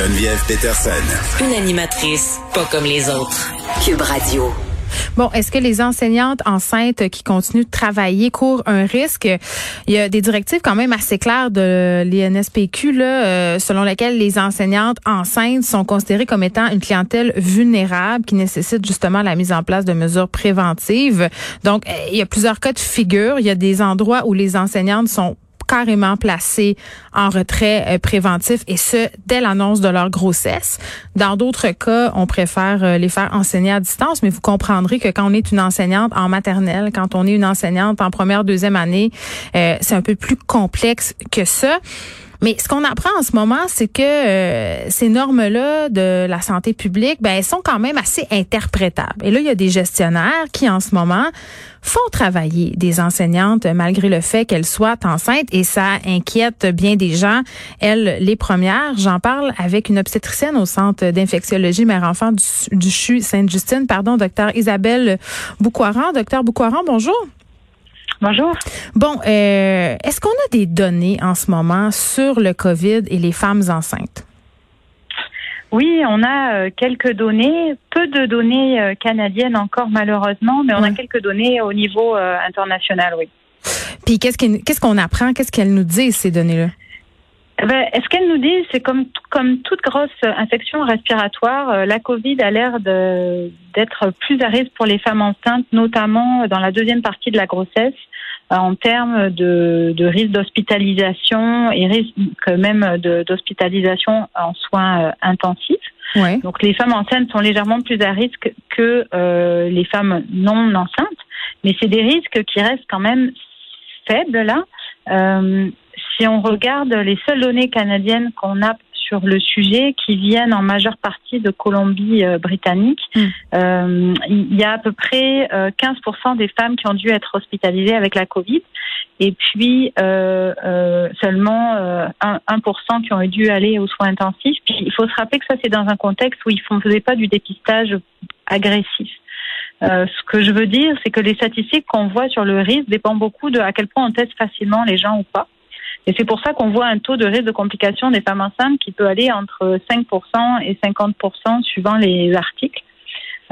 Geneviève Peterson. Une animatrice pas comme les autres. Cube Radio. Bon, est-ce que les enseignantes enceintes qui continuent de travailler courent un risque? Il y a des directives quand même assez claires de l'INSPQ, là, euh, selon lesquelles les enseignantes enceintes sont considérées comme étant une clientèle vulnérable qui nécessite justement la mise en place de mesures préventives. Donc, il y a plusieurs cas de figure. Il y a des endroits où les enseignantes sont carrément placés en retrait euh, préventif et ce dès l'annonce de leur grossesse. Dans d'autres cas, on préfère euh, les faire enseigner à distance, mais vous comprendrez que quand on est une enseignante en maternelle, quand on est une enseignante en première, deuxième année, euh, c'est un peu plus complexe que ça. Mais ce qu'on apprend en ce moment, c'est que euh, ces normes-là de la santé publique, ben, elles sont quand même assez interprétables. Et là, il y a des gestionnaires qui, en ce moment, font travailler des enseignantes malgré le fait qu'elles soient enceintes et ça inquiète bien des gens. Elles, les premières, j'en parle avec une obstétricienne au centre d'infectiologie mère-enfant du, du CHU Sainte-Justine, pardon, docteur Isabelle Boucoiran. Docteur Boucoiran, bonjour. Bonjour. Bon, euh, est-ce qu'on a des données en ce moment sur le COVID et les femmes enceintes? Oui, on a euh, quelques données, peu de données euh, canadiennes encore malheureusement, mais on a quelques données au niveau international, oui. Puis qu'est-ce qu'on apprend? Qu'est-ce qu'elles nous disent, ces données-là? Eh ben, ce qu'elles nous disent, c'est comme comme toute grosse infection respiratoire, euh, la Covid a l'air d'être plus à risque pour les femmes enceintes, notamment dans la deuxième partie de la grossesse, euh, en termes de, de risque d'hospitalisation et risque même d'hospitalisation en soins euh, intensifs. Ouais. Donc les femmes enceintes sont légèrement plus à risque que euh, les femmes non enceintes, mais c'est des risques qui restent quand même faibles là. Euh, si on regarde les seules données canadiennes qu'on a sur le sujet, qui viennent en majeure partie de Colombie-Britannique, Mm. euh, il y a à peu près euh, 15% des femmes qui ont dû être hospitalisées avec la Covid, et puis euh, euh, seulement euh, 1%, 1% qui ont dû aller aux soins intensifs. Puis il faut se rappeler que ça, c'est dans un contexte où ils ne faisaient pas du dépistage agressif. Euh, ce que je veux dire, c'est que les statistiques qu'on voit sur le risque dépendent beaucoup de à quel point on teste facilement les gens ou pas. Et c'est pour ça qu'on voit un taux de risque de complication des femmes enceintes qui peut aller entre 5% et 50% suivant les articles.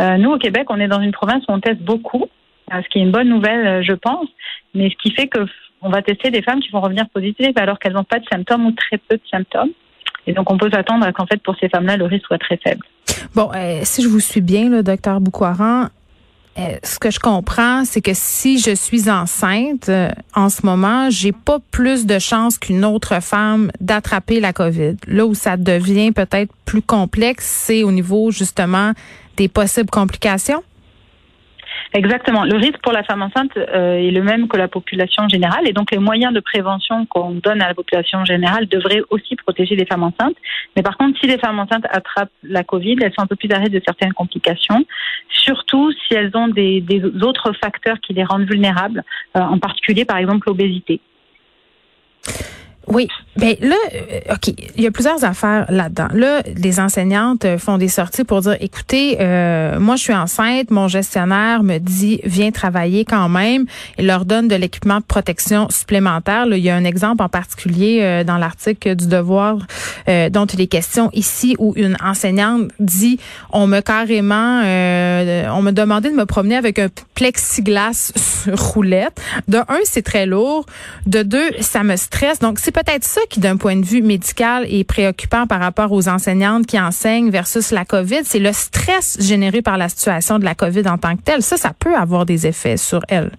Euh, nous, au Québec, on est dans une province où on teste beaucoup, euh, ce qui est une bonne nouvelle, euh, je pense, mais ce qui fait que on va tester des femmes qui vont revenir positives alors qu'elles n'ont pas de symptômes ou très peu de symptômes. Et donc, on peut s'attendre à qu'en fait, pour ces femmes-là, le risque soit très faible. Bon, si je vous suis bien, le docteur Boucoiran, euh, ce que je comprends, c'est que si je suis enceinte euh, en ce moment, j'ai pas plus de chances qu'une autre femme d'attraper la COVID. Là où ça devient peut-être plus complexe, c'est au niveau justement des possibles complications. Exactement. Le risque pour la femme enceinte euh, est le même que la population générale et donc les moyens de prévention qu'on donne à la population générale devraient aussi protéger les femmes enceintes. Mais par contre, si les femmes enceintes attrapent la Covid, elles sont un peu plus à risque de certaines complications, surtout si elles ont des, autres facteurs qui les rendent vulnérables, euh, en particulier par exemple l'obésité. Oui, ben là, euh, ok, il y a plusieurs affaires là-dedans. Là, les enseignantes euh, font des sorties pour dire, écoutez, euh, moi je suis enceinte, mon gestionnaire me dit viens travailler quand même, et leur donne de l'équipement de protection supplémentaire. Là, il y a un exemple en particulier euh, dans l'article du Devoir euh, dont il est question ici, où une enseignante dit, on me carrément, euh, on me demandé de me promener avec un plexiglas sur roulette. De un, c'est très lourd. De deux, ça me stresse. Donc, c'est peut-être ça qui, d'un point de vue médical, est préoccupant par rapport aux enseignantes qui enseignent versus la COVID. C'est le stress généré par la situation de la COVID en tant que telle. Ça, ça peut avoir des effets sur elles.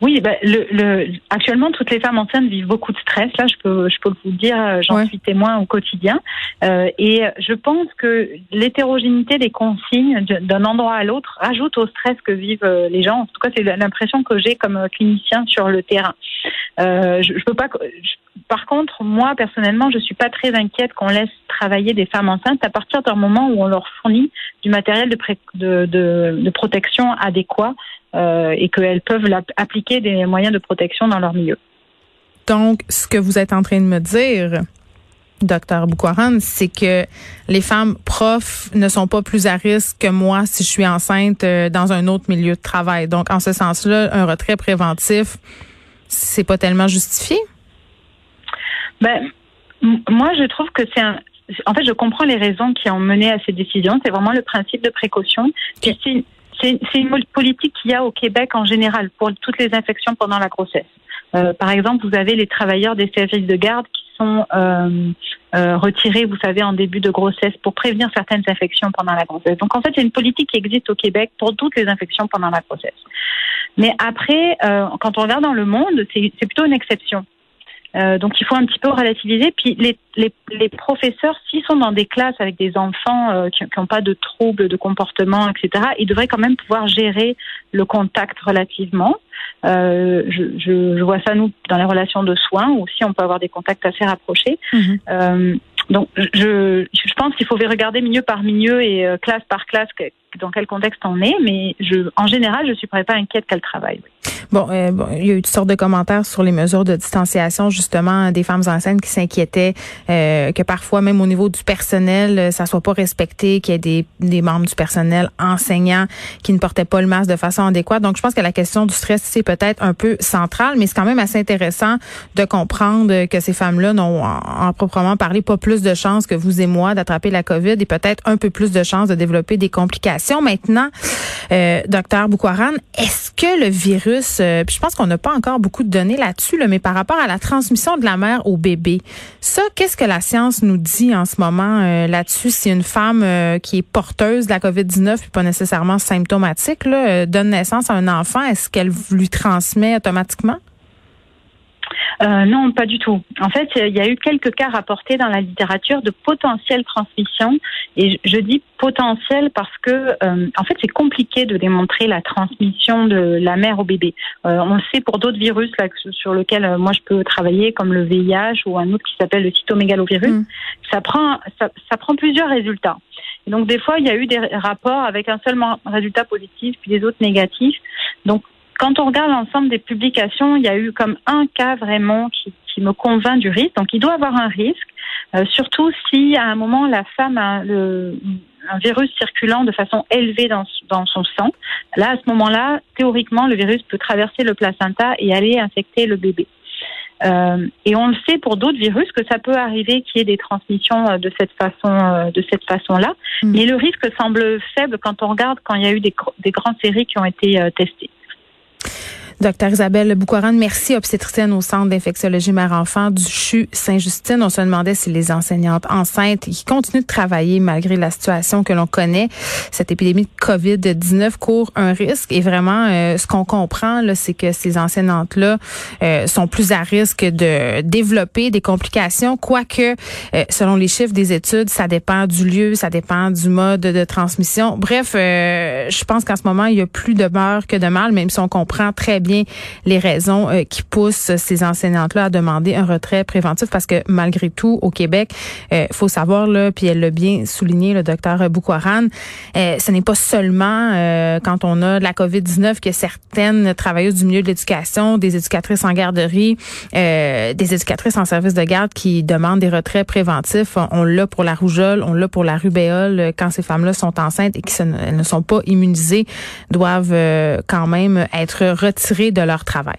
Oui, ben, le, le, actuellement, toutes les femmes enceintes vivent beaucoup de stress. Là, je peux, je peux vous le dire, euh, j'en Ouais. suis témoin au quotidien. Euh, et je pense que l'hétérogénéité des consignes d'un endroit à l'autre rajoute au stress que vivent euh, les gens. En tout cas, c'est l'impression que j'ai comme clinicien sur le terrain. Euh, je, je peux pas. par contre, moi personnellement, je suis pas très inquiète qu'on laisse travailler des femmes enceintes à partir d'un moment où on leur fournit du matériel de, pré- de, protection adéquat euh, et qu'elles peuvent appliquer des moyens de protection dans leur milieu. Donc, ce que vous êtes en train de me dire, docteur Boukwaran, c'est que les femmes profs ne sont pas plus à risque que moi si je suis enceinte euh, dans un autre milieu de travail. Donc, en ce sens-là, un retrait préventif, c'est pas tellement justifié? Ben, moi, je trouve que c'est un. En fait, je comprends les raisons qui ont mené à ces décisions. C'est vraiment le principe de précaution. Puis c'est- C'est c'est une politique qu'il y a au Québec en général pour toutes les infections pendant la grossesse. Euh, par exemple, vous avez les travailleurs des services de garde qui sont euh, euh, retirés, vous savez, en début de grossesse pour prévenir certaines infections pendant la grossesse. Donc, en fait, c'est une politique qui existe au Québec pour toutes les infections pendant la grossesse. Mais après, euh, quand on regarde dans le monde, c'est plutôt une exception. Euh, donc il faut un petit peu relativiser. Puis les, les, les professeurs, s'ils sont dans des classes avec des enfants euh, qui n'ont pas de troubles de comportement, etc., ils devraient quand même pouvoir gérer le contact relativement. Euh, je, je, je vois ça nous dans les relations de soins aussi, on peut avoir des contacts assez rapprochés. Euh, donc je, je pense qu'il faut regarder milieu par milieu et euh, classe par classe dans quel contexte on est, mais je, en général, je ne suis pas inquiète qu'elle travaille. oui. Bon, euh, bon, il y a eu toutes sortes de commentaires sur les mesures de distanciation, justement, des femmes enceintes qui s'inquiétaient euh, que parfois, même au niveau du personnel, euh, ça soit pas respecté, qu'il y ait des, des membres du personnel enseignants qui ne portaient pas le masque de façon adéquate. Donc, je pense que la question du stress, c'est peut-être un peu centrale, mais c'est quand même assez intéressant de comprendre que ces femmes-là n'ont, en, en proprement parlé, pas plus de chances que vous et moi d'attraper la COVID et peut-être un peu plus de chances de développer des complications. Maintenant, euh, docteur Boukwaran, est-ce que le virus, euh, puis je pense qu'on n'a pas encore beaucoup de données là-dessus, là, mais par rapport à la transmission de la mère au bébé, ça, qu'est-ce que la science nous dit en ce moment euh, là-dessus? Si une femme euh, qui est porteuse de la COVID-19 puis pas nécessairement symptomatique donne naissance à un enfant, est-ce qu'elle lui transmet automatiquement? Euh, non, pas du tout. En fait, il y a eu quelques cas rapportés dans la littérature de potentielle transmission. Et je, dis potentiel parce que, euh, en fait, c'est compliqué de démontrer la transmission de la mère au bébé. Euh, on le sait pour d'autres virus là, sur lesquels euh, moi je peux travailler, comme le VIH ou un autre qui s'appelle le cytomégalovirus. Mm. Ça prend, ça, ça prend plusieurs résultats. Et donc des fois, il y a eu des rapports avec un seul résultat positif, puis des autres négatifs. Donc quand on regarde l'ensemble des publications, il y a eu comme un cas vraiment qui, qui me convainc du risque. Donc, il doit avoir un risque, euh, surtout si à un moment la femme a le, un virus circulant de façon élevée dans, dans son sang. Là, à ce moment-là, théoriquement, le virus peut traverser le placenta et aller infecter le bébé. Euh, et on le sait pour d'autres virus que ça peut arriver qu'il y ait des transmissions euh, de cette façon, de cette façon-là. Mm. Mais le risque semble faible quand on regarde quand il y a eu des, des grandes séries qui ont été testées. Docteur Isabelle Boucoran, merci, obstétricienne au Centre d'infectiologie mère-enfant du CHU Saint-Justine. On se demandait si les enseignantes enceintes qui continuent de travailler malgré la situation que l'on connaît, cette épidémie de COVID-19 court un risque. Et vraiment, euh, ce qu'on comprend, c'est que ces enseignantes-là euh, sont plus à risque de développer des complications, quoique, euh, selon les chiffres des études, ça dépend du lieu, ça dépend du mode de transmission. Bref, euh, je pense qu'en ce moment, il y a plus de beurre que de mal, même si on comprend très bien les raisons euh, qui poussent ces enseignantes-là à demander un retrait préventif parce que malgré tout, au Québec, euh, faut savoir, là, puis elle l'a bien souligné, le docteur Boukwaran, euh, ce n'est pas seulement euh, quand on a de la COVID-19 que certaines travailleuses du milieu de l'éducation, des éducatrices en garderie, euh, des éducatrices en service de garde qui demandent des retraits préventifs. On, on l'a pour la rougeole, on l'a pour la rubéole. euh, Quand ces femmes-là sont enceintes et qui ne sont pas immunisées, doivent quand même être retirées de leur travail.